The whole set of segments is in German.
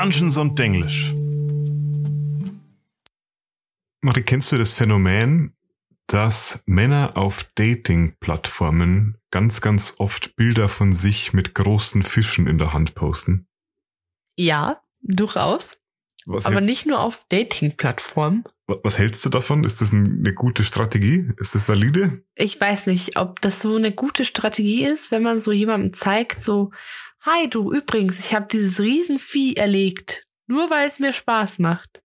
Dungeons und Denglisch. Marie, kennst du das Phänomen, dass Männer auf Dating-Plattformen ganz, ganz oft Bilder von sich mit großen Fischen in der Hand posten? Ja, durchaus. Was Aber nicht nur auf Dating-Plattformen. was hältst du davon? Ist das ein- eine gute Strategie? Ist das valide? Ich weiß nicht, ob das so eine gute Strategie ist, wenn man so jemandem zeigt, so, hi du, übrigens, ich habe dieses Riesenvieh erlegt. Nur weil es mir Spaß macht.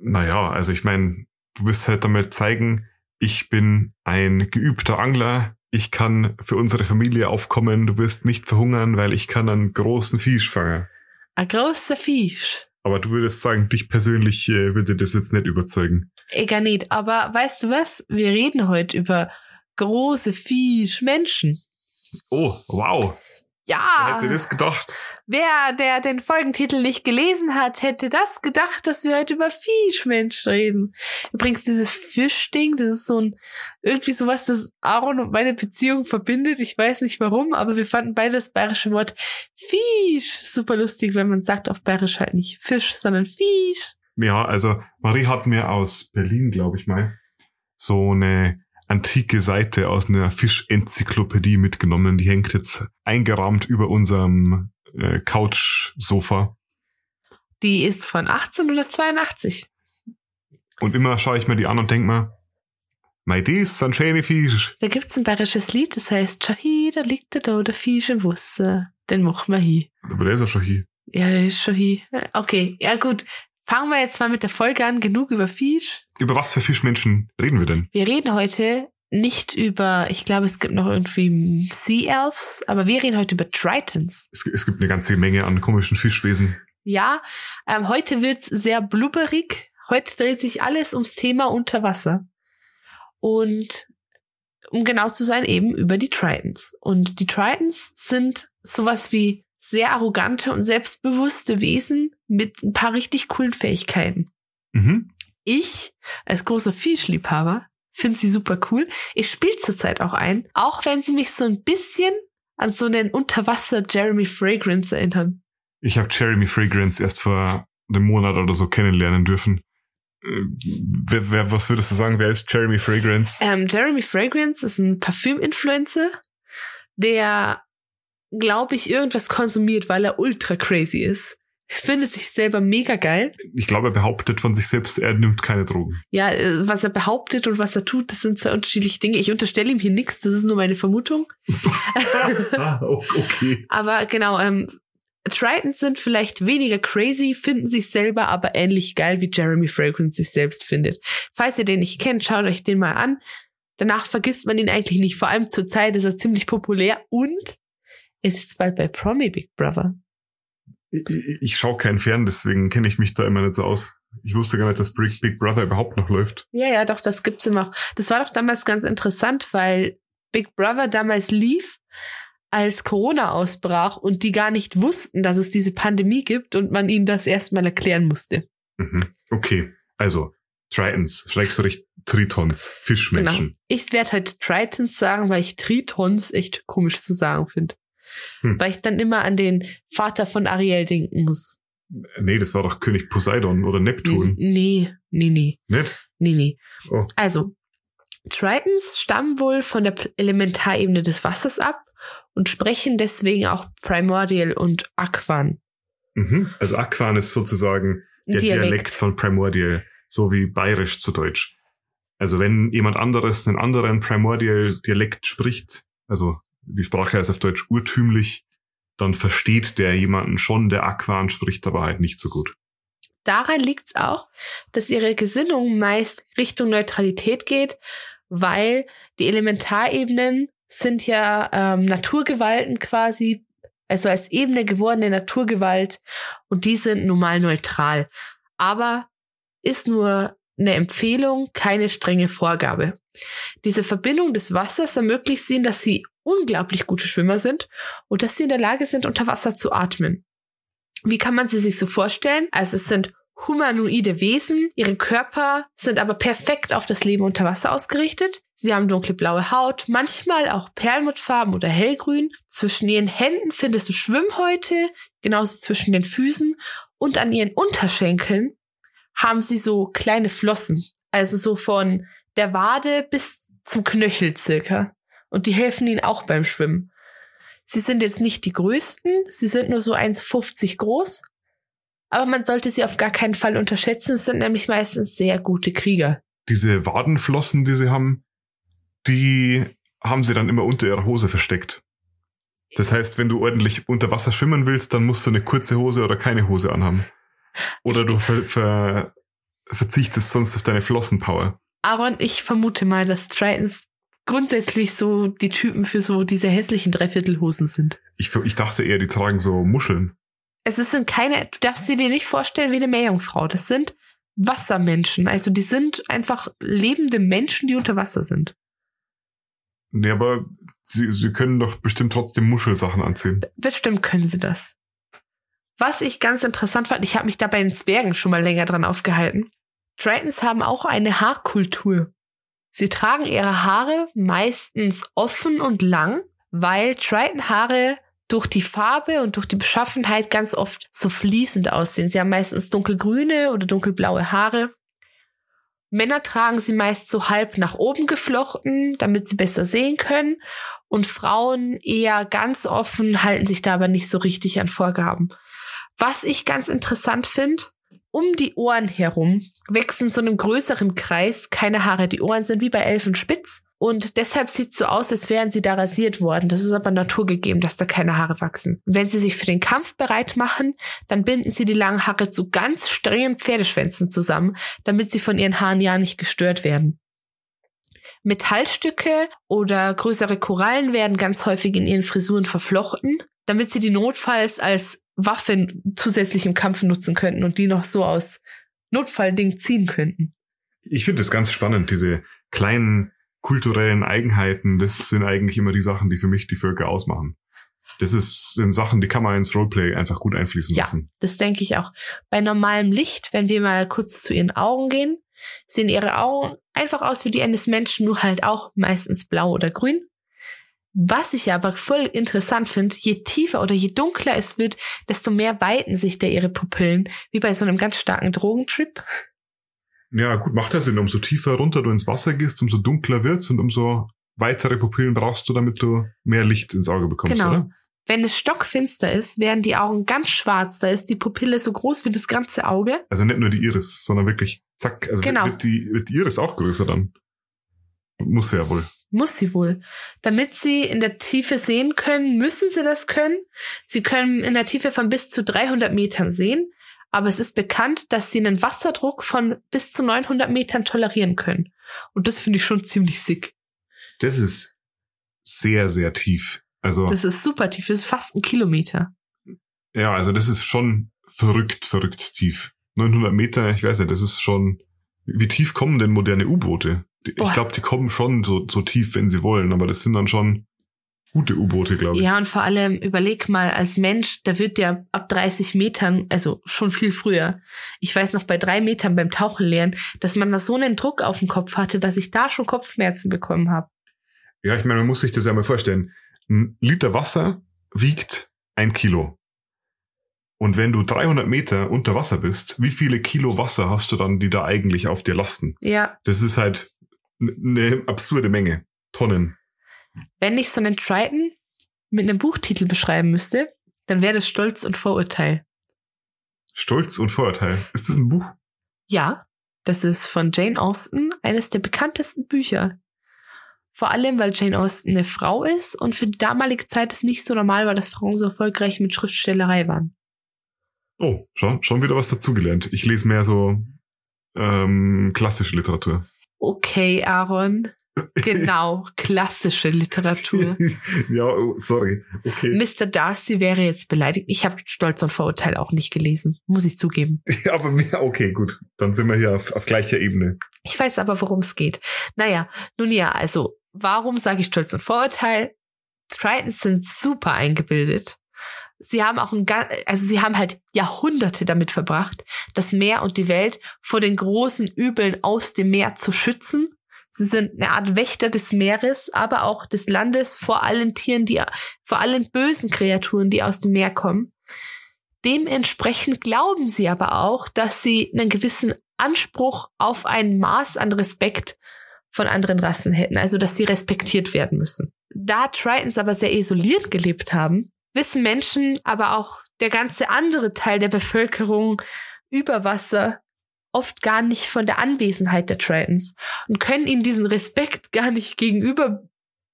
Naja, also ich meine, du wirst halt damit zeigen, ich bin ein geübter Angler, ich kann für unsere Familie aufkommen, du wirst nicht verhungern, weil ich kann einen großen Fisch fangen. Ein großer Fisch. Aber du würdest sagen, dich persönlich äh, würde das jetzt nicht überzeugen. Egal nicht, aber weißt du was? Wir reden heute über große Fischmenschen. Oh, wow. Wer Ja, hätte das gedacht? wer, der den Folgentitel nicht gelesen hat, hätte das gedacht, dass wir heute über Fischmensch reden. Übrigens, dieses Fischding, das ist so ein, irgendwie sowas, das Aaron und meine Beziehung verbindet. Ich weiß nicht warum, aber wir fanden beide das bayerische Wort Fisch super lustig, wenn man sagt auf bayerisch halt nicht Fisch, sondern Fisch. Ja, also Marie hat mir aus Berlin, glaube ich mal, so eine antike Seite aus einer Fischenzyklopädie mitgenommen. Die hängt jetzt eingerahmt über unserem äh, Couch-Sofa. Die ist von 1882. Und immer schaue ich mir die an und denke mir, mei, das sind schöne Fisch. Da gibt's ein bayerisches Lied, das heißt, Schau hi, da liegt der da, der Fisch im Wasser. Den machen wir hi. Aber der ist ja schon hier. Ja, der ist schon hi. Okay, ja gut. Fangen wir jetzt mal mit der Folge an. Genug über Fisch. Über was für Fischmenschen reden wir denn? Wir reden heute nicht über, ich glaube, es gibt noch irgendwie Sea Elves, aber wir reden heute über Tritons. Es, es gibt eine ganze Menge an komischen Fischwesen. Ja, ähm, heute wird's sehr blubberig. Heute dreht sich alles ums Thema Unterwasser. Und um genau zu sein, eben über die Tritons. Und die Tritons sind sowas wie sehr arrogante und selbstbewusste Wesen mit ein paar richtig coolen Fähigkeiten. Mhm. Ich, als großer Fischliebhaber, finde sie super cool. Ich spiele zurzeit auch ein, auch wenn sie mich so ein bisschen an so einen Unterwasser Jeremy Fragrance erinnern. Ich habe Jeremy Fragrance erst vor einem Monat oder so kennenlernen dürfen. Äh, wer, wer, was würdest du sagen, wer ist Jeremy Fragrance? Ähm, Jeremy Fragrance ist ein Parfüm-Influencer, der, glaube ich, irgendwas konsumiert, weil er ultra crazy ist. Findet sich selber mega geil. Ich glaube, er behauptet von sich selbst, er nimmt keine Drogen. Ja, äh, was er behauptet und was er tut, das sind zwei unterschiedliche Dinge. Ich unterstelle ihm hier nichts, das ist nur meine Vermutung. ah, okay. Aber genau, ähm, Tritons sind vielleicht weniger crazy, finden sich selber aber ähnlich geil, wie Jeremy Fragrance sich selbst findet. Falls ihr den nicht kennt, schaut euch den mal an. Danach vergisst man ihn eigentlich nicht. Vor allem zur Zeit ist er ziemlich populär und ist jetzt bald bei Promi Big Brother. Ich, ich, schaue keinen Fern, deswegen kenne ich mich da immer nicht so aus. Ich wusste gar nicht, dass Big Brother überhaupt noch läuft. Ja, ja, doch, das gibt's immer. Das war doch damals ganz interessant, weil Big Brother damals lief, als Corona ausbrach und die gar nicht wussten, dass es diese Pandemie gibt und man ihnen das erstmal erklären musste. Mhm. Okay, also Tritons, Schrägstrich Tritons, Fischmenschen. Genau. Ich werde heute Tritons sagen, weil ich Tritons echt komisch zu sagen finde. Hm. Weil ich dann immer an den Vater von Ariel denken muss. Nee, das war doch König Poseidon oder Neptun. Nee, nee, nee, Nicht? nee, nee. Oh. Also, Tritons stammen wohl von der Elementarebene des Wassers ab und sprechen deswegen auch Primordial und Aquan. Mhm. Also Aquan ist sozusagen der Dialekt. Dialekt. von Primordial, so wie bayerisch zu Deutsch. Also wenn jemand anderes einen anderen Primordial-Dialekt spricht, also die Sprache heißt auf Deutsch urtümlich, dann versteht der jemanden schon, der Aquan spricht, aber halt nicht so gut. Daran liegt's auch, dass ihre Gesinnung meist Richtung Neutralität geht, weil die Elementarebenen sind ja ähm, Naturgewalten quasi, also als Ebene gewordene Naturgewalt und die sind normal neutral. Aber ist nur eine Empfehlung, keine strenge Vorgabe. Diese Verbindung des Wassers ermöglicht ihnen, dass sie unglaublich gute Schwimmer sind und dass sie in der Lage sind, unter Wasser zu atmen. Wie kann man sie sich so vorstellen? Also es sind humanoide Wesen, ihre Körper sind aber perfekt auf das Leben unter Wasser ausgerichtet. Sie haben dunkle blaue Haut, manchmal auch Perlmuttfarben oder hellgrün. Zwischen ihren Händen findest du Schwimmhäute, genauso zwischen den Füßen Und an ihren Unterschenkeln haben sie so kleine Flossen. Also so von der Wade bis zum Knöchel circa. Und die helfen ihnen auch beim Schwimmen. Sie sind jetzt nicht die größten, sie sind nur so 1,50 groß. Aber man sollte sie auf gar keinen Fall unterschätzen. Es sind nämlich meistens sehr gute Krieger. Diese Wadenflossen, die sie haben, die haben sie dann immer unter ihrer Hose versteckt. Das heißt, wenn du ordentlich unter Wasser schwimmen willst, dann musst du eine kurze Hose oder keine Hose anhaben. Oder du ver ver verzichtest sonst auf deine Flossenpower. Aaron, ich vermute mal, dass Tritons grundsätzlich so die Typen für so diese hässlichen Dreiviertelhosen sind. Ich, ich dachte eher, die tragen so Muscheln. Es sind keine, du darfst sie dir nicht vorstellen wie eine Meerjungfrau. Das sind Wassermenschen. Also die sind einfach lebende Menschen, die unter Wasser sind. Nee, aber sie, sie können doch bestimmt trotzdem Muschelsachen anziehen. Bestimmt können sie das. Was ich ganz interessant fand, ich habe mich da bei den Zwergen schon mal länger dran aufgehalten. Tritons haben auch eine Haarkultur. Sie tragen ihre Haare meistens offen und lang, weil Triton-Haare durch die Farbe und durch die Beschaffenheit ganz oft so fließend aussehen. Sie haben meistens dunkelgrüne oder dunkelblaue Haare. Männer tragen sie meist so halb nach oben geflochten, damit sie besser sehen können. Und Frauen eher ganz offen, halten sich da aber nicht so richtig an Vorgaben. Was ich ganz interessant finde, um die Ohren herum wachsen so einem größeren Kreis keine Haare. Die Ohren sind wie bei Elfen spitz und deshalb sieht es so aus, als wären sie da rasiert worden. Das ist aber naturgegeben, dass da keine Haare wachsen. Und wenn sie sich für den Kampf bereit machen, dann binden sie die langen Haare zu ganz strengen Pferdeschwänzen zusammen, damit sie von ihren Haaren ja nicht gestört werden. Metallstücke oder größere Korallen werden ganz häufig in ihren Frisuren verflochten, damit sie die notfalls als Waffen zusätzlich im Kampf nutzen könnten und die noch so aus Notfallding ziehen könnten. Ich finde es ganz spannend, diese kleinen kulturellen Eigenheiten, das sind eigentlich immer die Sachen, die für mich die Völker ausmachen. Das ist, sind Sachen, die kann man ins Roleplay einfach gut einfließen ja, lassen. Das denke ich auch. Bei normalem Licht, wenn wir mal kurz zu ihren Augen gehen, sehen ihre Augen einfach aus wie die eines Menschen, nur halt auch meistens blau oder grün. Was ich aber voll interessant finde, je tiefer oder je dunkler es wird, desto mehr weiten sich da ihre Pupillen, wie bei so einem ganz starken Drogentrip. Ja, gut, macht ja Sinn. Umso tiefer runter du ins Wasser gehst, umso dunkler wird's und umso weitere Pupillen brauchst du, damit du mehr Licht ins Auge bekommst, genau. oder? Wenn es stockfinster ist, werden die Augen ganz schwarz. Da ist die Pupille so groß wie das ganze Auge. Also nicht nur die Iris, sondern wirklich zack. Also Genau. wird, die, wird die Iris auch größer dann. Muss sie ja wohl. Muss sie wohl. Damit sie in der Tiefe sehen können, müssen sie das können. Sie können in der Tiefe von bis zu 300 Metern sehen. Aber es ist bekannt, dass sie einen Wasserdruck von bis zu 900 Metern tolerieren können. Und das finde ich schon ziemlich sick. Das ist sehr, sehr tief. Also, Das ist super tief. Das ist fast ein Kilometer. ja, also das ist schon verrückt, verrückt tief. 900 Meter, ich weiß nicht, das ist schon, wie tief kommen denn moderne U-Boote? Boah. Ich glaube, die kommen schon so, so tief, wenn sie wollen, aber das sind dann schon gute U-Boote, glaube ich. Ja, und vor allem überleg mal, als Mensch, da wird ja ab 30 Metern, also schon viel früher, ich weiß noch bei drei Metern beim Tauchen lernen, dass man da so einen Druck auf den Kopf hatte, dass ich da schon Kopfschmerzen bekommen habe. Ja, ich meine, man muss sich das ja mal vorstellen. Ein Liter Wasser wiegt ein Kilo. Und wenn du 300 Meter unter Wasser bist, wie viele Kilo Wasser hast du dann, die da eigentlich auf dir lasten? Ja, Das ist halt eine absurde Menge. Tonnen. wenn ich so einen Triton mit einem Buchtitel beschreiben müsste, dann wäre das Stolz und Vorurteil. Stolz und Vorurteil. Ist das ein Buch? Ja, das ist von Jane Austen eines der bekanntesten Bücher. Vor allem, weil Jane Austen eine Frau ist und für die damalige Zeit es nicht so normal war, dass Frauen so erfolgreich mit Schriftstellerei waren. Oh, schon, schon wieder was dazugelernt. Ich lese mehr so ähm, klassische Literatur. Okay, Aaron. Genau, klassische Literatur. ja, oh, sorry. Okay. Mr. Darcy wäre jetzt beleidigt. Ich habe Stolz und Vorurteil auch nicht gelesen, muss ich zugeben. Aber okay, gut. Dann sind wir hier auf, auf gleicher Ebene. Ich weiß aber, worum es geht. Naja, nun ja, also, warum sage ich Stolz und Vorurteil? Tritons sind super eingebildet. Sie haben auch ein, also sie haben halt Jahrhunderte damit verbracht, das Meer und die Welt vor den großen Übeln aus dem Meer zu schützen. Sie sind eine Art Wächter des Meeres, aber auch des Landes vor allen Tieren, die, vor allen bösen Kreaturen, die aus dem Meer kommen. Dementsprechend glauben sie aber auch, dass sie einen gewissen Anspruch auf ein Maß an Respekt von anderen Rassen hätten, also dass sie respektiert werden müssen. Da Tritons aber sehr isoliert gelebt haben, wissen Menschen, aber auch der ganze andere Teil der Bevölkerung über Wasser oft gar nicht von der Anwesenheit der Tritons und können ihnen diesen Respekt gar nicht gegenüber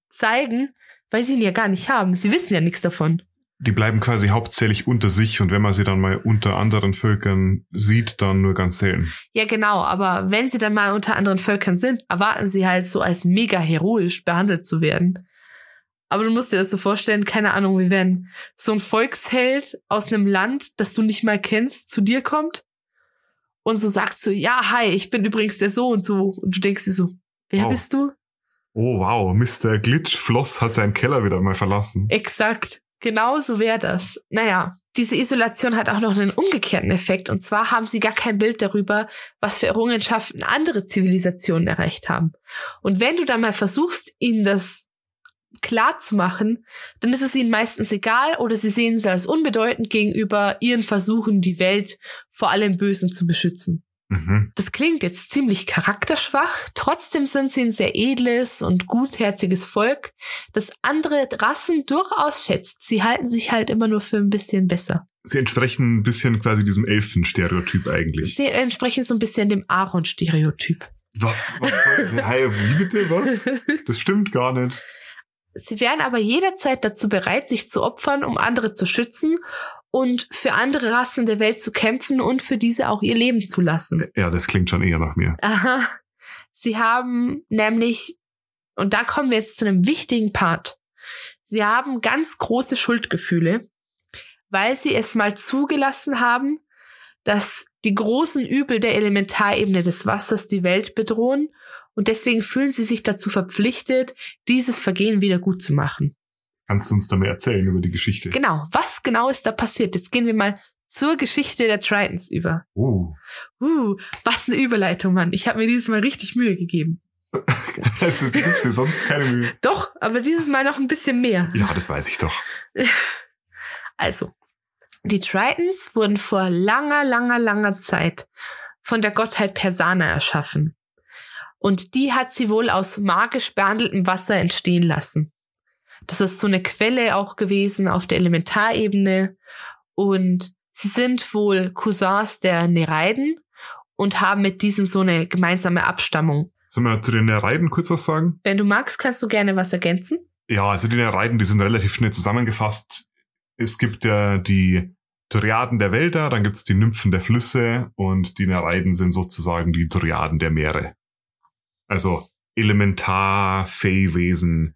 zeigen, weil sie ihn ja gar nicht haben. Sie wissen ja nichts davon. Die bleiben quasi hauptsächlich unter sich und wenn man sie dann mal unter anderen Völkern sieht, dann nur ganz selten. Ja, genau, aber wenn sie dann mal unter anderen Völkern sind, erwarten sie halt so als mega heroisch behandelt zu werden. Aber du musst dir das so vorstellen, keine Ahnung, wie wenn so ein Volksheld aus einem Land, das du nicht mal kennst, zu dir kommt und so sagt so, ja, hi, ich bin übrigens der so und so. Und du denkst dir so, wer Wow. bist du? Oh wow, Mr. Glitch Floss hat seinen Keller wieder mal verlassen. Exakt. Genau so wäre das. Naja, diese Isolation hat auch noch einen umgekehrten Effekt. Und zwar haben sie gar kein Bild darüber, was für Errungenschaften andere Zivilisationen erreicht haben. Und wenn du dann mal versuchst, ihnen das klar zu machen, dann ist es ihnen meistens egal oder sie sehen es als unbedeutend gegenüber ihren Versuchen, die Welt vor allem Bösen zu beschützen. Mhm. Das klingt jetzt ziemlich charakterschwach, trotzdem sind sie ein sehr edles und gutherziges Volk, das andere Rassen durchaus schätzt. Sie halten sich halt immer nur für ein bisschen besser. Sie entsprechen ein bisschen quasi diesem Elfenstereotyp eigentlich. Sie entsprechen so ein bisschen dem Aaron-Stereotyp. Was? Was soll hey, wie bitte? Was? Das stimmt gar nicht. Sie wären aber jederzeit dazu bereit, sich zu opfern, um andere zu schützen und für andere Rassen der Welt zu kämpfen und für diese auch ihr Leben zu lassen. Ja, das klingt schon eher nach mir. Aha. Sie haben nämlich, und da kommen wir jetzt zu einem wichtigen Part, sie haben ganz große Schuldgefühle, weil sie es mal zugelassen haben, dass die großen Übel der Elementarebene des Wassers die Welt bedrohen und deswegen fühlen sie sich dazu verpflichtet, dieses Vergehen wieder gut zu machen. Kannst du uns da mehr erzählen über die Geschichte? Genau, was genau ist da passiert? Jetzt gehen wir mal zur Geschichte der Tritons über. Oh. Uh, was eine Überleitung, Mann. Ich habe mir dieses Mal richtig Mühe gegeben. Heißt das, du gibst dir sonst keine Mühe? Doch, aber dieses Mal noch ein bisschen mehr. Ja, das weiß ich doch. Also, die Tritons wurden vor langer, langer, langer Zeit von der Gottheit Persana erschaffen. Und die hat sie wohl aus magisch behandeltem Wasser entstehen lassen. Das ist so eine Quelle auch gewesen auf der Elementarebene. Und sie sind wohl Cousins der Nereiden und haben mit diesen so eine gemeinsame Abstammung. Sollen wir zu den Nereiden kurz was sagen? Wenn du magst, kannst du gerne was ergänzen. Ja, also die Nereiden, die sind relativ schnell zusammengefasst. Es gibt ja die Dryaden der Wälder, dann gibt's die Nymphen der Flüsse und die Nereiden sind sozusagen die Dryaden der Meere. Also Elementar, Feywesen,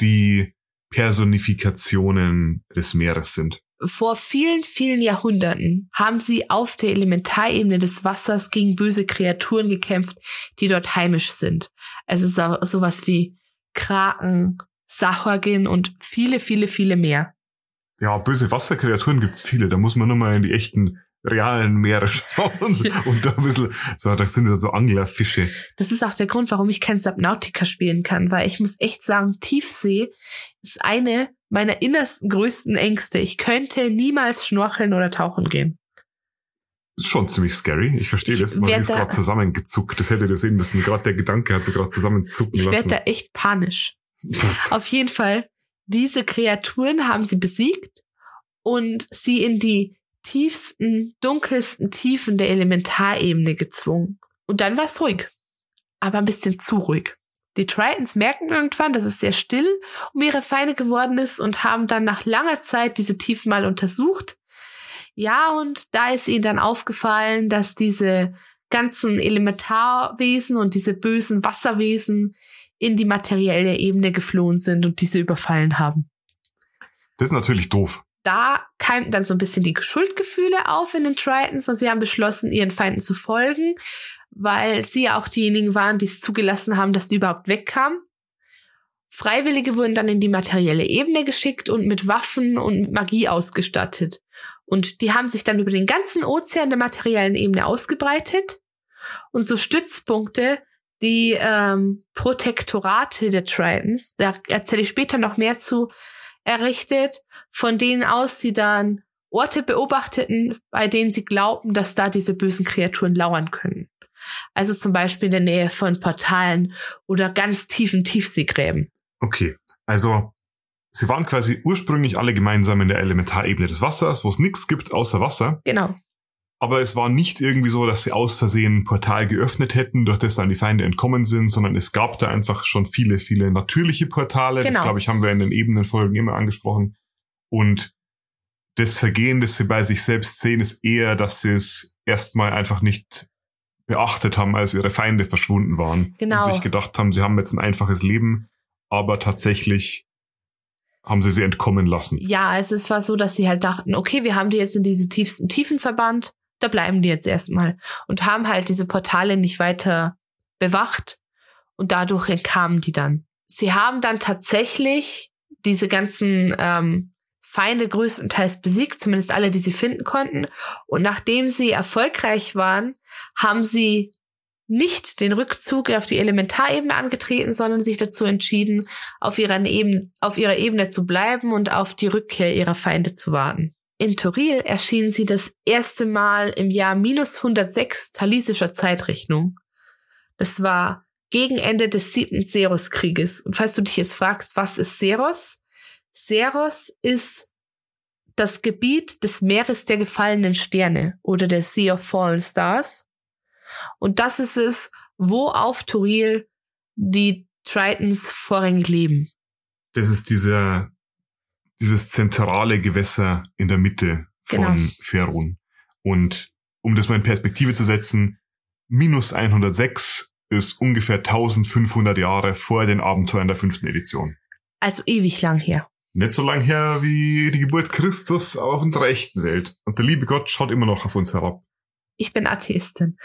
die Personifikationen des Meeres sind. Vor vielen, vielen Jahrhunderten haben sie auf der Elementarebene des Wassers gegen böse Kreaturen gekämpft, die dort heimisch sind. Es ist so- sowas wie Kraken, Sahagin und viele, viele, viele mehr. Ja, böse Wasserkreaturen gibt's viele. Da muss man nur mal in die echten realen Meere schauen und da ein bisschen, so, das sind ja so Anglerfische. Das ist auch der Grund, warum ich kein Subnautica spielen kann, weil ich muss echt sagen, Tiefsee ist eine meiner innersten, größten Ängste. Ich könnte niemals schnorcheln oder tauchen gehen. Ist schon ziemlich scary. Ich verstehe Ich das. Man ist da- gerade zusammengezuckt. Das hätte ihr sehen müssen. Gerade der Gedanke hat sie gerade zusammenzucken Ich werde lassen. da echt panisch. Auf jeden Fall, diese Kreaturen haben sie besiegt und sie in die tiefsten, dunkelsten Tiefen der Elementarebene gezwungen. Und dann war es ruhig. Aber ein bisschen zu ruhig. Die Tritons merken irgendwann, dass es sehr still um ihre Feinde geworden ist und haben dann nach langer Zeit diese Tiefen mal untersucht. Ja, und da ist ihnen dann aufgefallen, dass diese ganzen Elementarwesen und diese bösen Wasserwesen in die materielle Ebene geflohen sind und diese überfallen haben. Das ist natürlich doof. Da keimten dann so ein bisschen die Schuldgefühle auf in den Tritons und sie haben beschlossen, ihren Feinden zu folgen, weil sie ja auch diejenigen waren, die es zugelassen haben, dass die überhaupt wegkamen. Freiwillige wurden dann in die materielle Ebene geschickt und mit Waffen und Magie ausgestattet. Und die haben sich dann über den ganzen Ozean der materiellen Ebene ausgebreitet und so Stützpunkte, die ähm, Protektorate der Tritons, da erzähle ich später noch mehr zu, errichtet, von denen aus sie dann Orte beobachteten, bei denen sie glaubten, dass da diese bösen Kreaturen lauern können. Also zum Beispiel in der Nähe von Portalen oder ganz tiefen Tiefseegräben. Okay, also sie waren quasi ursprünglich alle gemeinsam in der Elementarebene des Wassers, wo es nichts gibt außer Wasser. Genau. Aber es war nicht irgendwie so, dass sie aus Versehen ein Portal geöffnet hätten, durch das dann die Feinde entkommen sind, sondern es gab da einfach schon viele, viele natürliche Portale. Genau. Das, glaube ich, haben wir in den Ebenenfolgen immer angesprochen. Und das Vergehen, das sie bei sich selbst sehen, ist eher, dass sie es erstmal einfach nicht beachtet haben, als ihre Feinde verschwunden waren. Genau. Und sich gedacht haben, sie haben jetzt ein einfaches Leben, aber tatsächlich haben sie sie entkommen lassen. Ja, also es war so, dass sie halt dachten, okay, wir haben die jetzt in diese tiefsten Tiefen verbannt, da bleiben die jetzt erstmal. Und haben halt diese Portale nicht weiter bewacht und dadurch entkamen die dann. Sie haben dann tatsächlich diese ganzen ähm, Feinde größtenteils besiegt, zumindest alle, die sie finden konnten. Und nachdem sie erfolgreich waren, haben sie nicht den Rückzug auf die Elementarebene angetreten, sondern sich dazu entschieden, auf ihrer, Ebene, auf ihrer Ebene zu bleiben und auf die Rückkehr ihrer Feinde zu warten. In Toril erschienen sie das erste Mal im Jahr minus 106 talisischer Zeitrechnung. Das war gegen Ende des siebten Seros-Krieges. Und falls du dich jetzt fragst, was ist Seros? Seros ist das Gebiet des Meeres der gefallenen Sterne oder der Sea of Fallen Stars. Und das ist es, wo auf Toril die Tritons vorrangig leben. Das ist dieser, dieses zentrale Gewässer in der Mitte von Genau. Ferun. Und um das mal in Perspektive zu setzen, minus 106 ist ungefähr 1500 Jahre vor den Abenteuern der fünften Edition. Also ewig lang her. Nicht so lang her wie die Geburt Christus auf unserer echten Welt. Und der liebe Gott schaut immer noch auf uns herab. Ich bin Atheistin.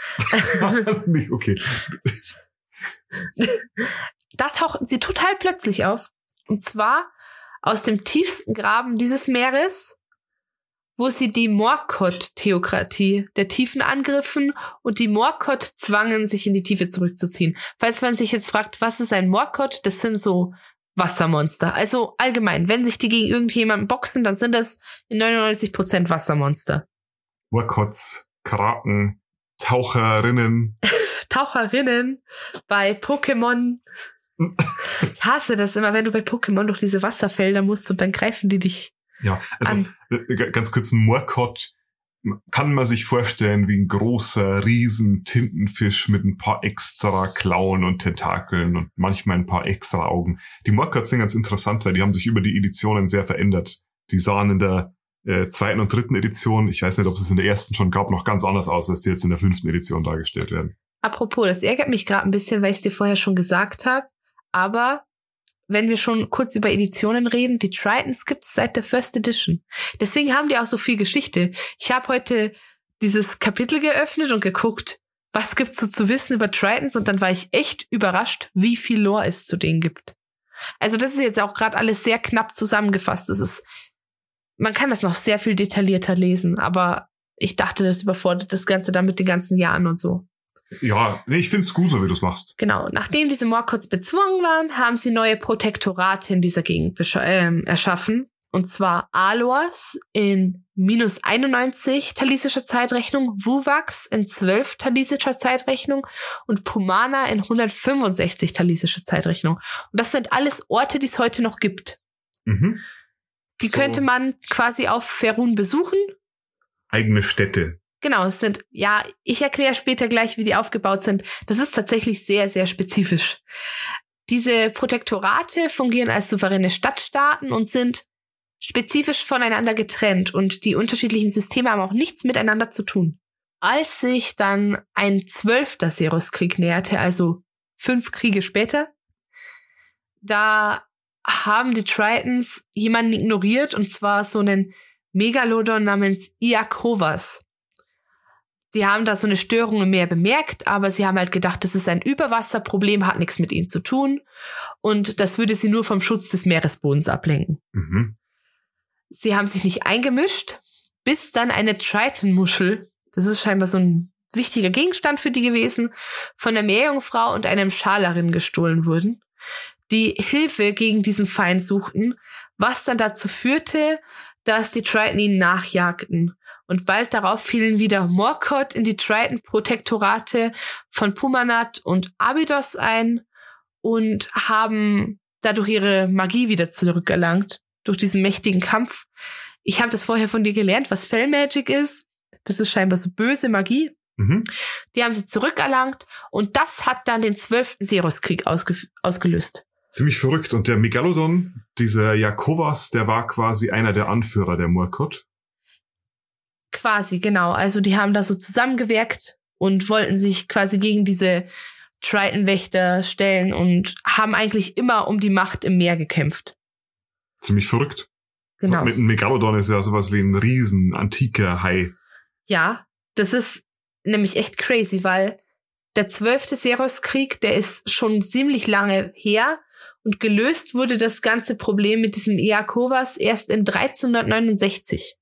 nee, okay. Da tauchten sie total plötzlich auf. Und zwar aus dem tiefsten Graben dieses Meeres, wo sie die Morkot-Theokratie der Tiefen angriffen und die Morkot zwangen, sich in die Tiefe zurückzuziehen. Falls man sich jetzt fragt, was ist ein Morkot? Das sind so Wassermonster. Also allgemein, wenn sich die gegen irgendjemanden boxen, dann sind das in 99% Wassermonster. Warkotz, Kraken, Taucherinnen. Taucherinnen bei Pokémon. Ich hasse das immer, wenn du bei Pokémon durch diese Wasserfelder musst und dann greifen die dich Ja, also an. äh, ganz kurz ein Morkot kann man sich vorstellen wie ein großer, riesen Tintenfisch mit ein paar extra Klauen und Tentakeln und manchmal ein paar extra Augen. Die Morkots sind ganz interessant, weil die haben sich über die Editionen sehr verändert. Die sahen in der äh, zweiten und dritten Edition, ich weiß nicht, ob es in der ersten schon gab, noch ganz anders aus, als die jetzt in der fünften Edition dargestellt werden. Apropos, das ärgert mich gerade ein bisschen, weil ich es dir vorher schon gesagt habe. Aber wenn wir schon kurz über Editionen reden, die Tritons gibt's seit der First Edition. Deswegen haben die auch so viel Geschichte. Ich habe heute dieses Kapitel geöffnet und geguckt, was gibt's so zu wissen über Tritons und dann war ich echt überrascht, wie viel Lore es zu denen gibt. Also das ist jetzt auch gerade alles sehr knapp zusammengefasst. Das ist, man kann das noch sehr viel detaillierter lesen, aber ich dachte, das überfordert das Ganze dann mit den ganzen Jahren und so. Ja, nee, ich find's gut, so wie du's machst. Genau. Nachdem diese Morkots bezwungen waren, haben sie neue Protektorate in dieser Gegend ähm, erschaffen. Und zwar Aloas in minus 91 talisischer Zeitrechnung, Wuvax in 12 talisischer Zeitrechnung und Pumana in 165 talisischer Zeitrechnung. Und das sind alles Orte, die es heute noch gibt. Mhm. Die So. könnte man quasi auf Ferun besuchen. Eigene Städte. Genau, es sind, ja, ich erkläre später gleich, wie die aufgebaut sind. Das ist tatsächlich sehr, sehr spezifisch. Diese Protektorate fungieren als souveräne Stadtstaaten und sind spezifisch voneinander getrennt und die unterschiedlichen Systeme haben auch nichts miteinander zu tun. Als sich dann ein zwölfter Seruskrieg näherte, also fünf Kriege später, da haben die Tritons jemanden ignoriert und zwar so einen Megalodon namens Iakovas. Sie haben da so eine Störung im Meer bemerkt, aber sie haben halt gedacht, das ist ein Überwasserproblem, hat nichts mit ihnen zu tun und das würde sie nur vom Schutz des Meeresbodens ablenken. Mhm. Sie haben sich nicht eingemischt, bis dann eine Triton-Muschel, das ist scheinbar so ein wichtiger Gegenstand für die gewesen, von der Meerjungfrau und einem Schalerin gestohlen wurden, die Hilfe gegen diesen Feind suchten, was dann dazu führte, dass die Triton ihn nachjagten. Und bald darauf fielen wieder Morkot in die Triton-Protektorate von Pumanat und Abydos ein und haben dadurch ihre Magie wieder zurückerlangt durch diesen mächtigen Kampf. Ich habe das vorher von dir gelernt, was Fell Magic ist. Das ist scheinbar so böse Magie. Mhm. Die haben sie zurückerlangt und das hat dann den zwölften Seroskrieg ausge ausgelöst. Ziemlich verrückt. Und der Megalodon, dieser Jakovas, der war quasi einer der Anführer der Murkot. Quasi, genau. Also die haben da so zusammengewirkt und wollten sich quasi gegen diese Triton-Wächter stellen und haben eigentlich immer um die Macht im Meer gekämpft. Ziemlich verrückt. Genau. So, mit einem Megalodon ist ja sowas wie ein riesen antiker Hai. Ja, das ist nämlich echt crazy, weil der zwölfte Seroskrieg, der ist schon ziemlich lange her und gelöst wurde das ganze Problem mit diesem Iakovas erst in 1369.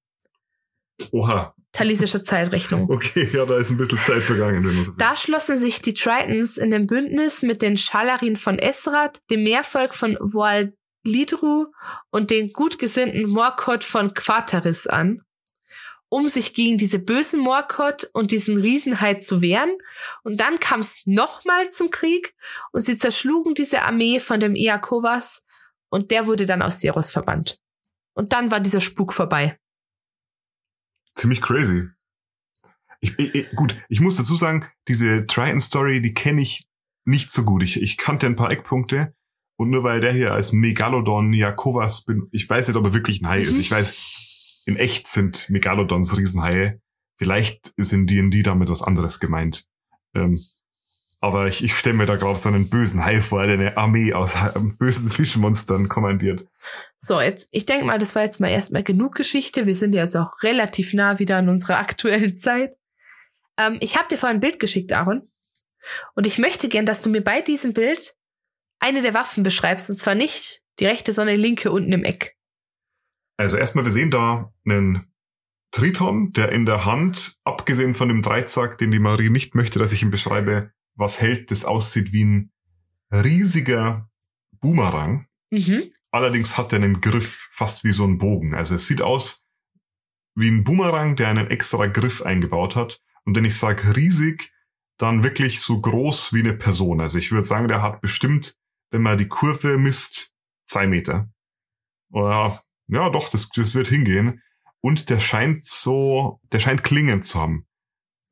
Oha. Talisische Zeitrechnung. Okay, ja, da ist ein bisschen Zeit vergangen. Wenn man so will. Da schlossen sich die Tritons in dem Bündnis mit den Schalarin von Esrat, dem Meervolk von Waldlidru und den gut gesinnten Morkot von Quataris an, um sich gegen diese bösen Morkot und diesen Riesenheit zu wehren. Und dann kam es nochmal zum Krieg und sie zerschlugen diese Armee von dem Iakovas und der wurde dann aus Seros verbannt. Und dann war dieser Spuk vorbei. Ziemlich crazy. Ich, ich, gut, ich muss dazu sagen, diese Triton-Story, die kenne ich nicht so gut. Ich, ich kannte ein paar Eckpunkte. Und nur weil der hier als Megalodon Jakovas bin, ich weiß nicht, ob er wirklich ein Hai ist. Mhm. Ich weiß, in echt sind Megalodons Riesenhaie. Vielleicht ist in D&D damit was anderes gemeint. Ähm, aber ich, ich stelle mir da gerade so einen bösen Hai vor, der eine Armee aus bösen Fischmonstern kommandiert. So, jetzt, ich denke mal, das war jetzt mal erstmal genug Geschichte. Wir sind ja jetzt auch relativ nah wieder an unserer aktuellen Zeit. Ähm, ich habe dir vorhin ein Bild geschickt, Aaron. Und ich möchte gern, dass du mir bei diesem Bild eine der Waffen beschreibst. Und zwar nicht die rechte, sondern die linke unten im Eck. Also erstmal, wir sehen da einen Triton, der in der Hand, abgesehen von dem Dreizack, den die Marie nicht möchte, dass ich ihn beschreibe, was hält, das aussieht wie ein riesiger Boomerang. Mhm. Allerdings hat er einen Griff, fast wie so ein Bogen. Also es sieht aus wie ein Boomerang, der einen extra Griff eingebaut hat. Und wenn ich sage riesig, dann wirklich so groß wie eine Person. Also ich würde sagen, der hat bestimmt, wenn man die Kurve misst, zwei Meter. Oder, ja, doch, das, das wird hingehen. Und der scheint so, der scheint Klingen zu haben.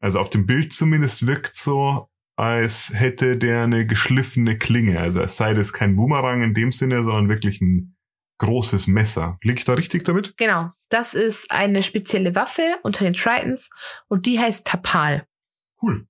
Also auf dem Bild zumindest wirkt so, als hätte der eine geschliffene Klinge. Also es sei das kein Boomerang in dem Sinne, sondern wirklich ein großes Messer. Liege ich da richtig damit? Genau. Das ist eine spezielle Waffe unter den Tritons und die heißt Tapal. Cool.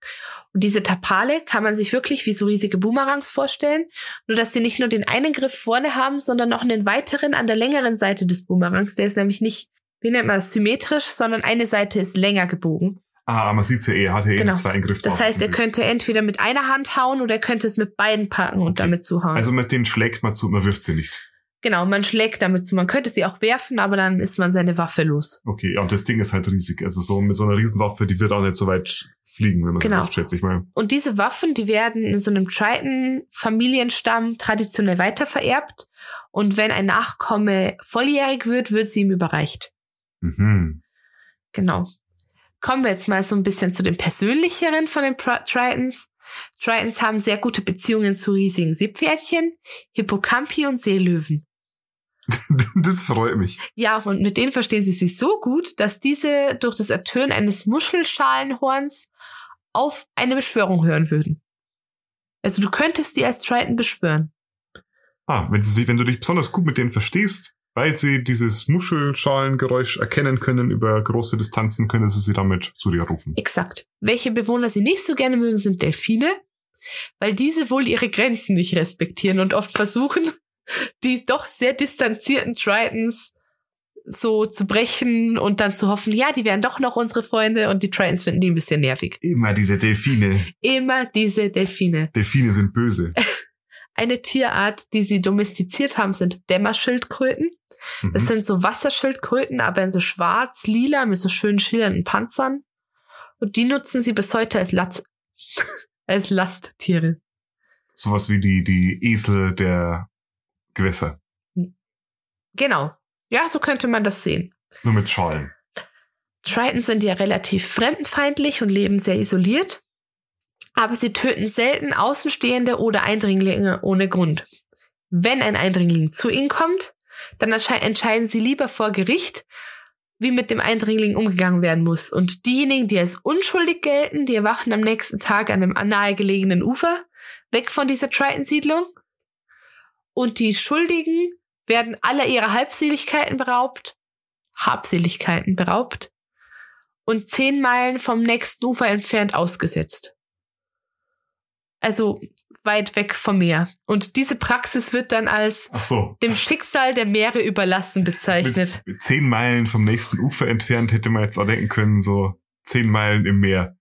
Und diese Tapale kann man sich wirklich wie so riesige Boomerangs vorstellen, nur dass sie nicht nur den einen Griff vorne haben, sondern noch einen weiteren an der längeren Seite des Boomerangs. Der ist nämlich nicht, wie nennt man das, symmetrisch, sondern eine Seite ist länger gebogen. Ah, man sieht's ja eh, er hat ja eh Genau. zwei Eingriff Das heißt, er könnte entweder mit einer Hand hauen oder er könnte es mit beiden packen und Okay. damit zuhauen. Also mit denen schlägt man zu, man wirft sie nicht. genau, man schlägt damit zu. Man könnte sie auch werfen, aber dann ist man seine Waffe los. Okay, ja, und das Ding ist halt riesig. Also so mit so einer Riesenwaffe, die wird auch nicht so weit fliegen, wenn man Genau. sie wirft, schätze ich mal. Und diese Waffen, die werden in so einem Triton-Familienstamm traditionell weitervererbt. Und wenn ein Nachkomme volljährig wird, wird sie ihm überreicht. Mhm. Genau. Kommen wir jetzt mal so ein bisschen zu den persönlicheren von den Pro- Tritons. Tritons haben sehr gute Beziehungen zu riesigen Seepferdchen, Hippocampi und Seelöwen. das freut mich. Ja, und mit denen verstehen sie sich so gut, dass diese durch das Ertönen eines Muschelschalenhorns auf eine Beschwörung hören würden. Also du könntest die als Triton beschwören. Ah, wenn, sie, wenn du dich besonders gut mit denen verstehst, weil sie dieses Muschelschalengeräusch erkennen können über große Distanzen, können sie sie damit zu dir rufen. Exakt. Welche Bewohner sie nicht so gerne mögen, sind Delfine, weil diese wohl ihre Grenzen nicht respektieren und oft versuchen, die doch sehr distanzierten Tritons so zu brechen und dann zu hoffen, ja, die wären doch noch unsere Freunde und die Tritons finden die ein bisschen nervig. Immer diese Delfine. Immer diese Delfine. Delfine sind böse. Eine Tierart, die sie domestiziert haben, sind Dämmerschildkröten. Das Mhm. sind so Wasserschildkröten, aber in so schwarz-lila mit so schönen schillernden Panzern. Und die nutzen sie bis heute als, Latz als Lasttiere. Sowas wie die, die Esel der Gewässer. Genau. Ja, so könnte man das sehen. Nur mit Schalen. Tritons sind ja relativ fremdenfeindlich und leben sehr isoliert. Aber sie töten selten Außenstehende oder Eindringlinge ohne Grund. Wenn ein Eindringling zu ihnen kommt, dann entscheiden sie lieber vor Gericht, wie mit dem Eindringling umgegangen werden muss. Und diejenigen, die als unschuldig gelten, die erwachen am nächsten Tag an einem nahegelegenen Ufer, weg von dieser Triton-Siedlung. Und die Schuldigen werden aller ihrer Halbseligkeiten beraubt, Habseligkeiten beraubt und zehn Meilen vom nächsten Ufer entfernt ausgesetzt. Also weit weg vom Meer. Und diese Praxis wird dann als so. dem Schicksal der Meere überlassen bezeichnet. Mit, mit zehn Meilen vom nächsten Ufer entfernt hätte man jetzt auch denken können, so zehn Meilen im Meer.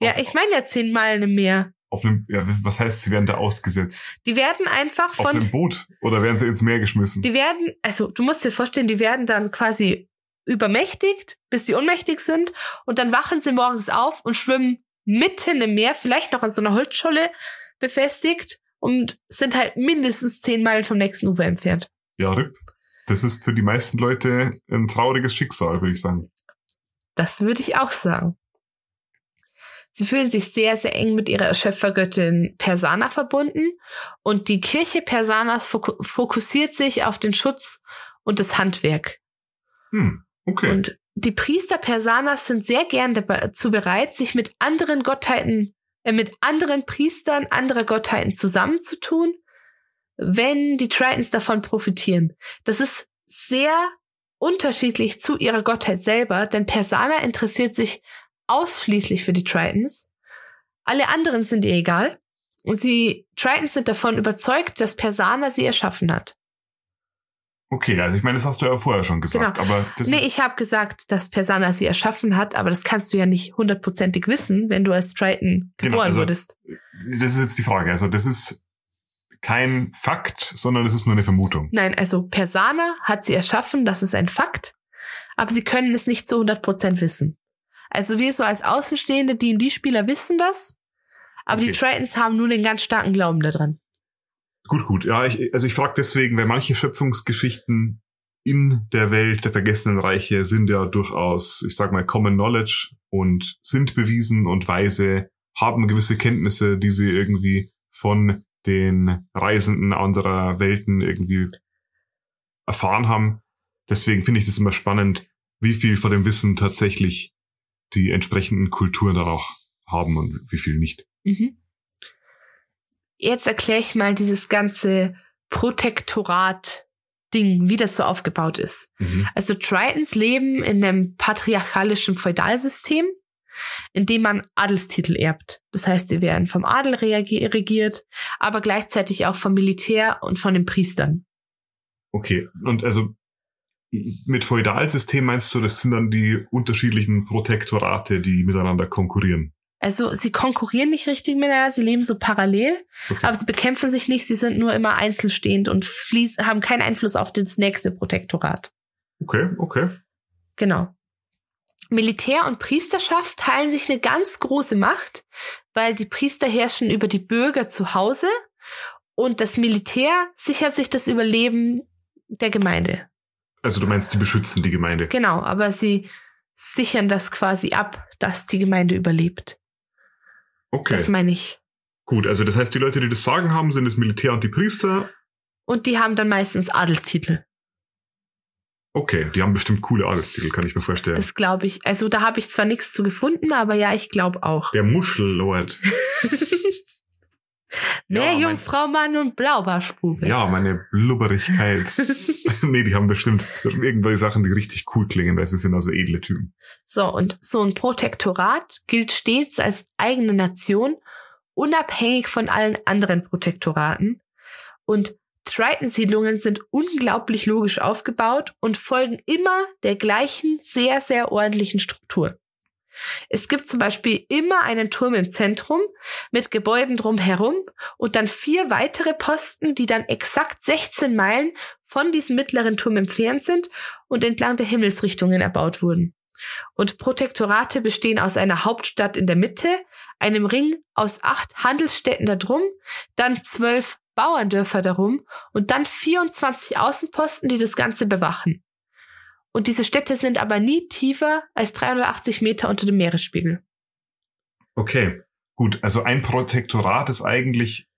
Ja, ich meine ja zehn Meilen im Meer. Auf einem, ja, was heißt, sie werden da ausgesetzt? Die werden einfach von. Auf einem Boot oder werden sie ins Meer geschmissen? Die werden, also du musst dir vorstellen, die werden dann quasi übermächtigt, bis die ohnmächtig sind und dann wachen sie morgens auf und schwimmen mitten im Meer, vielleicht noch an so einer Holzscholle befestigt und sind halt mindestens zehn Meilen vom nächsten Ufer entfernt. Ja, Rip. Das ist für die meisten Leute ein trauriges Schicksal, würde ich sagen. Das würde ich auch sagen. Sie fühlen sich sehr, sehr eng mit ihrer Schöpfergöttin Persana verbunden und die Kirche Persanas fokussiert sich auf den Schutz und das Handwerk. Hm, okay. Und die Priester Persanas sind sehr gern dazu bereit, sich mit anderen Gottheiten mit anderen Priestern anderer Gottheiten zusammenzutun, wenn die Tritons davon profitieren. Das ist sehr unterschiedlich zu ihrer Gottheit selber, denn Persana interessiert sich ausschließlich für die Tritons. Alle anderen sind ihr egal. Und sie, Tritons sind davon überzeugt, dass Persana sie erschaffen hat. Okay, also ich meine, das hast du ja vorher schon gesagt. Genau. Aber das nee, ich habe gesagt, dass Persana sie erschaffen hat, aber das kannst du ja nicht hundertprozentig wissen, wenn du als Triton genau, geboren genau, also, wurdest. Das ist jetzt die Frage. Also das ist kein Fakt, sondern das ist nur eine Vermutung. Nein, also Persana hat sie erschaffen, das ist ein Fakt, aber sie können es nicht zu 100% wissen. Also wir so als Außenstehende, die in die Spieler wissen das, aber okay. die Tritons haben nur den ganz starken Glauben daran. Gut, gut. Ja, ich, also ich frage deswegen, weil manche Schöpfungsgeschichten in der Welt der vergessenen Reiche sind ja durchaus, ich sag mal, Common Knowledge und sind bewiesen und weise, haben gewisse Kenntnisse, die sie irgendwie von den Reisenden anderer Welten irgendwie erfahren haben. Deswegen finde ich das immer spannend, wie viel von dem Wissen tatsächlich die entsprechenden Kulturen dann auch haben und wie viel nicht. Mhm jetzt erkläre ich mal dieses ganze Protektorat-Ding, wie das so aufgebaut ist. Mhm. Also Tritons leben in einem patriarchalischen Feudalsystem, in dem man Adelstitel erbt. Das heißt, sie werden vom Adel regiert, aber gleichzeitig auch vom Militär und von den Priestern. Okay, und also mit Feudalsystem meinst du, das sind dann die unterschiedlichen Protektorate, die miteinander konkurrieren? Also sie konkurrieren nicht richtig miteinander, sie leben so parallel, okay. aber sie bekämpfen sich nicht, sie sind nur immer einzelstehend und fließ, haben keinen Einfluss auf das nächste Protektorat. Okay, okay. Genau. Militär und Priesterschaft teilen sich eine ganz große Macht, weil die Priester herrschen über die Bürger zu Hause und das Militär sichert sich das Überleben der Gemeinde. Also du meinst, die beschützen die Gemeinde? Genau, aber sie sichern das quasi ab, dass die Gemeinde überlebt. Okay. Das meine ich. Gut, also das heißt, die Leute, die das Sagen haben, sind das Militär und die Priester. Und die haben dann meistens Adelstitel. Okay, die haben bestimmt coole Adelstitel, kann ich mir vorstellen. Das glaube ich. Also da habe ich zwar nichts zu gefunden, aber ja, ich glaube auch. Der Muschellord. Mehr ja, Jungfrau Mann und Blaubarschbube. Ja, meine Blubberigkeit. nee, die haben bestimmt irgendwelche Sachen, die richtig cool klingen, weil sie sind also edle Typen. So, und so ein Protektorat gilt stets als eigene Nation, unabhängig von allen anderen Protektoraten. Und Triton-Siedlungen sind unglaublich logisch aufgebaut und folgen immer der gleichen, sehr, sehr ordentlichen Struktur. Es gibt zum Beispiel immer einen Turm im Zentrum mit Gebäuden drumherum und dann vier weitere Posten, die dann exakt 16 Meilen von diesem mittleren Turm entfernt sind und entlang der Himmelsrichtungen erbaut wurden. Und Protektorate bestehen aus einer Hauptstadt in der Mitte, einem Ring aus acht Handelsstädten darum, dann zwölf Bauerndörfer darum und dann 24 Außenposten, die das Ganze bewachen. Und diese Städte sind aber nie tiefer als 380 Meter unter dem Meeresspiegel. Okay, gut. Also ein Protektorat ist eigentlich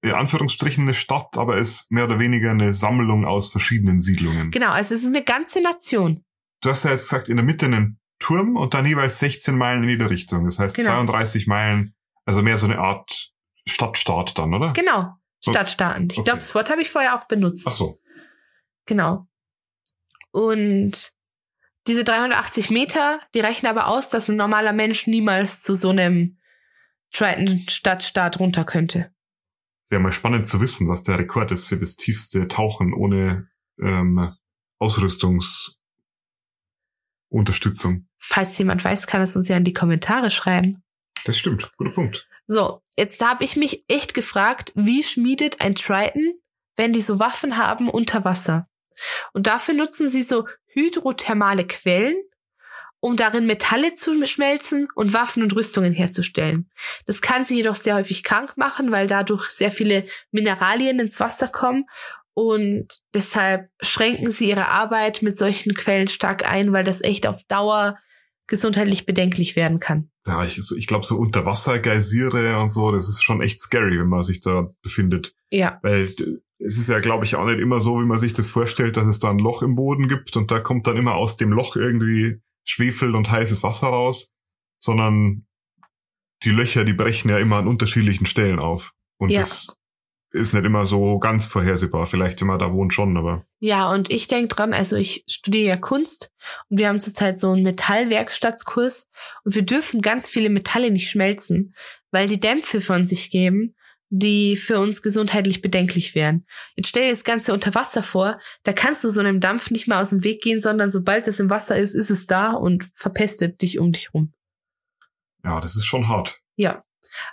in Anführungsstrichen eine Stadt, aber ist mehr oder weniger eine Sammlung aus verschiedenen Siedlungen. Genau, also es ist eine ganze Nation. Du hast ja jetzt gesagt, in der Mitte einen Turm und dann jeweils 16 Meilen in jede Richtung. Das heißt Genau. 32 Meilen, also mehr so eine Art Stadtstaat dann, oder? Genau, Stadtstaaten. Ich Okay. glaube, das Wort habe ich vorher auch benutzt. Ach so. Genau. Und diese 380 Meter, die rechnen aber aus, dass ein normaler Mensch niemals zu so einem Triton-Stadtstaat runter könnte. Wäre mal spannend zu wissen, was der Rekord ist für das tiefste Tauchen ohne ähm, Ausrüstungsunterstützung. Falls jemand weiß, kann es uns ja in die Kommentare schreiben. Das stimmt. Guter Punkt. So, jetzt habe ich mich echt gefragt, wie schmiedet ein Triton, wenn die so Waffen haben unter Wasser? Und dafür nutzen sie so hydrothermale Quellen, um darin Metalle zu schmelzen und Waffen und Rüstungen herzustellen. Das kann sie jedoch sehr häufig krank machen, weil dadurch sehr viele Mineralien ins Wasser kommen und deshalb schränken sie ihre Arbeit mit solchen Quellen stark ein, weil das echt auf Dauer gesundheitlich bedenklich werden kann. Ja, ich, ich glaube, so Unterwassergeysire und so, das ist schon echt scary, wenn man sich da befindet. Ja, Weil es ist ja, glaube ich, auch nicht immer so, wie man sich das vorstellt, dass es da ein Loch im Boden gibt und da kommt dann immer aus dem Loch irgendwie Schwefel und heißes Wasser raus, sondern die Löcher, die brechen ja immer an unterschiedlichen Stellen auf. Und Ja. das ist nicht immer so ganz vorhersehbar. Vielleicht, wenn man da wohnt, schon, aber Ja, und ich denk dran, also ich studiere ja Kunst und wir haben zurzeit so einen Metallwerkstattskurs und wir dürfen ganz viele Metalle nicht schmelzen, weil die Dämpfe von sich geben, die für uns gesundheitlich bedenklich wären. Jetzt stell dir das Ganze unter Wasser vor, da kannst du so einem Dampf nicht mehr aus dem Weg gehen, sondern sobald es im Wasser ist, ist es da und verpestet dich um dich rum. ja, das ist schon hart. Ja.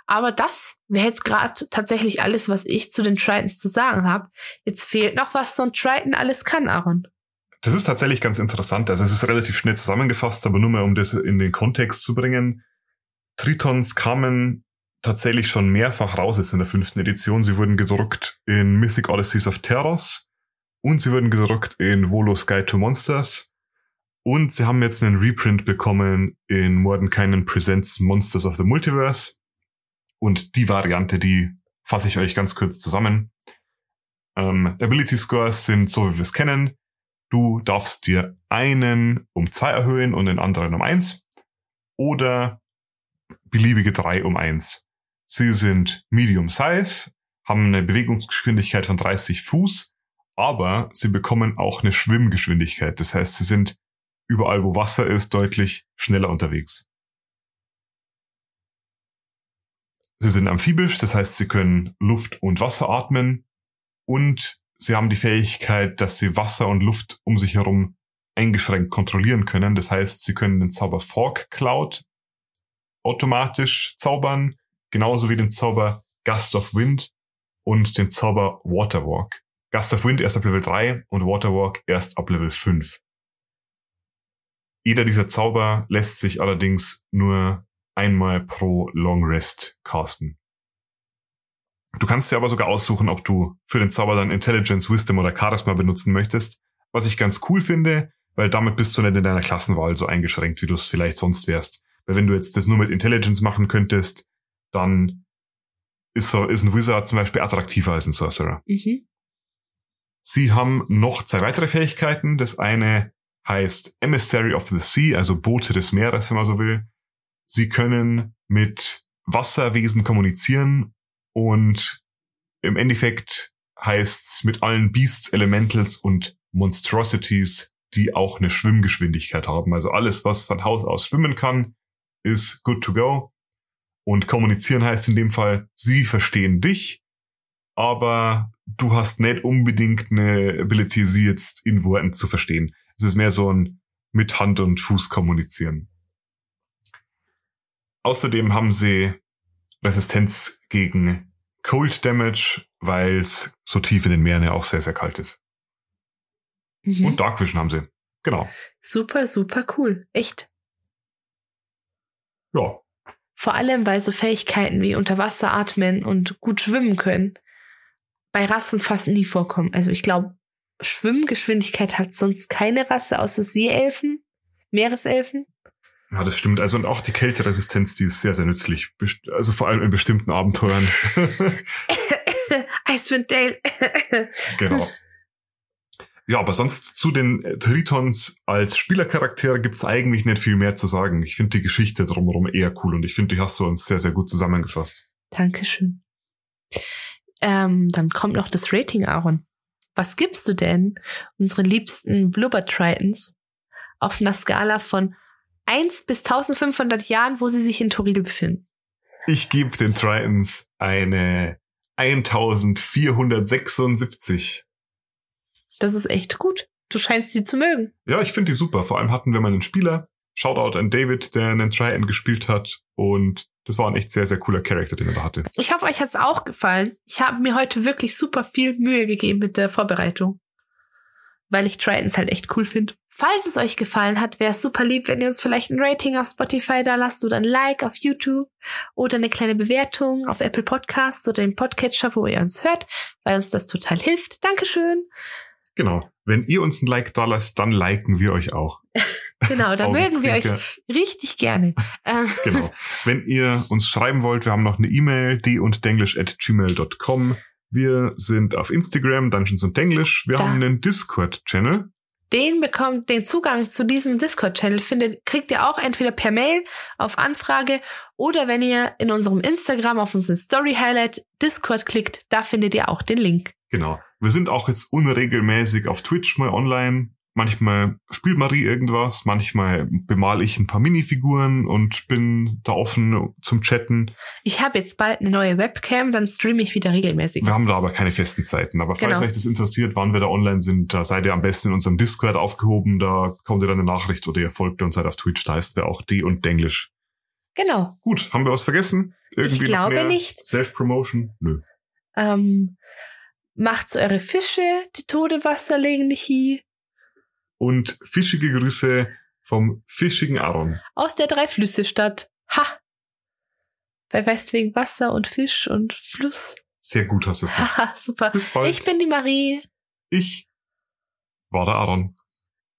Aber das wäre jetzt gerade tatsächlich alles, was ich zu den Tritons zu sagen habe. Jetzt fehlt noch, was so ein Triton alles kann, Aaron. Das ist tatsächlich ganz interessant. Also es ist relativ schnell zusammengefasst, aber nur mal um das in den Kontext zu bringen. Tritons kamen tatsächlich schon mehrfach raus jetzt in der fünften Edition. Sie wurden gedruckt in Mythic Odysseys of Terros und sie wurden gedruckt in Volo's Guide to Monsters und sie haben jetzt einen Reprint bekommen in Mordenkainen Presents Monsters of the Multiverse und die Variante, die fasse ich euch ganz kurz zusammen. Ähm, Ability Scores sind so, wie wir es kennen. Du darfst dir einen um zwei erhöhen und den anderen um eins oder beliebige drei um eins. Sie sind Medium Size, haben eine Bewegungsgeschwindigkeit von 30 Fuß, aber sie bekommen auch eine Schwimmgeschwindigkeit. Das heißt, sie sind überall, wo Wasser ist, deutlich schneller unterwegs. Sie sind amphibisch, das heißt, sie können Luft und Wasser atmen und sie haben die Fähigkeit, dass sie Wasser und Luft um sich herum eingeschränkt kontrollieren können. Das heißt, sie können den Zauber Fog Cloud automatisch zaubern, genauso wie den Zauber Gust of Wind und den Zauber Waterwalk. Gust of Wind erst ab Level 3 und Waterwalk erst ab Level 5. Jeder dieser Zauber lässt sich allerdings nur einmal pro Long Rest casten. Du kannst dir aber sogar aussuchen, ob du für den Zauber dann Intelligence, Wisdom oder Charisma benutzen möchtest, was ich ganz cool finde, weil damit bist du nicht in deiner Klassenwahl so eingeschränkt, wie du es vielleicht sonst wärst. Weil wenn du jetzt das nur mit Intelligence machen könntest, dann ist, so, ist ein Wizard zum Beispiel attraktiver als ein Sorcerer. Mhm. Sie haben noch zwei weitere Fähigkeiten. Das eine heißt Emissary of the Sea, also Boote des Meeres, wenn man so will. Sie können mit Wasserwesen kommunizieren und im Endeffekt heißt's mit allen Beasts, Elementals und Monstrosities, die auch eine Schwimmgeschwindigkeit haben. Also alles, was von Haus aus schwimmen kann, ist good to go. Und kommunizieren heißt in dem Fall, sie verstehen dich, aber du hast nicht unbedingt eine Ability, sie jetzt in Worten zu verstehen. Es ist mehr so ein mit Hand und Fuß kommunizieren. Außerdem haben sie Resistenz gegen Cold Damage, weil es so tief in den Meeren ja auch sehr, sehr kalt ist. Mhm. Und Dark Vision haben sie. Genau. Super, super cool. Echt. Ja. Vor allem, weil so Fähigkeiten wie unter Wasser atmen und gut schwimmen können bei Rassen fast nie vorkommen. Also ich glaube, Schwimmgeschwindigkeit hat sonst keine Rasse außer Seeelfen, Meereselfen. Ja, das stimmt. Also und auch die Kälteresistenz, die ist sehr, sehr nützlich. Best- Also vor allem in bestimmten Abenteuern. Icewind Dale. genau. Ja, aber sonst zu den äh, Tritons als Spielercharaktere gibt's eigentlich nicht viel mehr zu sagen. Ich finde die Geschichte drumherum eher cool und ich finde, die hast du uns sehr, sehr gut zusammengefasst. Dankeschön. Ähm, dann kommt noch das Rating, Aaron. Was gibst du denn unsere liebsten Blubber Tritons auf einer Skala von 1 bis 1500 Jahren, wo sie sich in Toril befinden? Ich gebe den Tritons eine 1476. Das ist echt gut. Du scheinst sie zu mögen. Ja, ich finde die super. Vor allem hatten wir mal einen Spieler. Shoutout an David, der einen Triton gespielt hat. Und das war ein echt sehr, sehr cooler Charakter, den er da hatte. Ich hoffe, euch hat's auch gefallen. Ich habe mir heute wirklich super viel Mühe gegeben mit der Vorbereitung. Weil ich Tritons halt echt cool finde. Falls es euch gefallen hat, wäre es super lieb, wenn ihr uns vielleicht ein Rating auf Spotify da lasst oder ein Like auf YouTube oder eine kleine Bewertung auf Apple Podcasts oder dem Podcatcher, wo ihr uns hört, weil uns das total hilft. Dankeschön. Genau. Wenn ihr uns ein Like da lasst, dann liken wir euch auch. Genau, da mögen wir euch richtig gerne. Ähm, Genau. Wenn ihr uns schreiben wollt, wir haben noch eine E-Mail, die und denglisch at gmail.com. Wir sind auf Instagram, Dungeons und Denglisch. Wir Da. haben einen Discord-Channel. den bekommt den Zugang zu diesem Discord-Channel findet, kriegt ihr auch entweder per Mail auf Anfrage oder wenn ihr in unserem Instagram auf unseren Story-Highlight Discord klickt, da findet ihr auch den Link. Genau. Wir sind auch jetzt unregelmäßig auf Twitch mal online. Manchmal spielt Marie irgendwas, manchmal bemal ich ein paar Minifiguren und bin da offen zum Chatten. Ich habe jetzt bald eine neue Webcam, dann streame ich wieder regelmäßig. Wir haben da aber keine festen Zeiten. Aber falls Genau. euch das interessiert, wann wir da online sind, da seid ihr am besten in unserem Discord aufgehoben. Da kommt ihr dann eine Nachricht oder ihr folgt uns halt auf Twitch. Da heißt wir auch D und Denglisch. Genau. Gut, haben wir was vergessen? Ich noch glaube nicht. Self-Promotion? Nö. Ähm, macht's eure Fische, die Tode Wasser legen nicht hin. Und fischige Grüße vom fischigen Aaron. Aus der Drei-Flüsse-Stadt. Ha! Weil weißt wegen Wasser und Fisch und Fluss. Sehr gut hast du es gemacht. Haha, super. Bis bald. Ich bin die Marie. ich war der Aaron.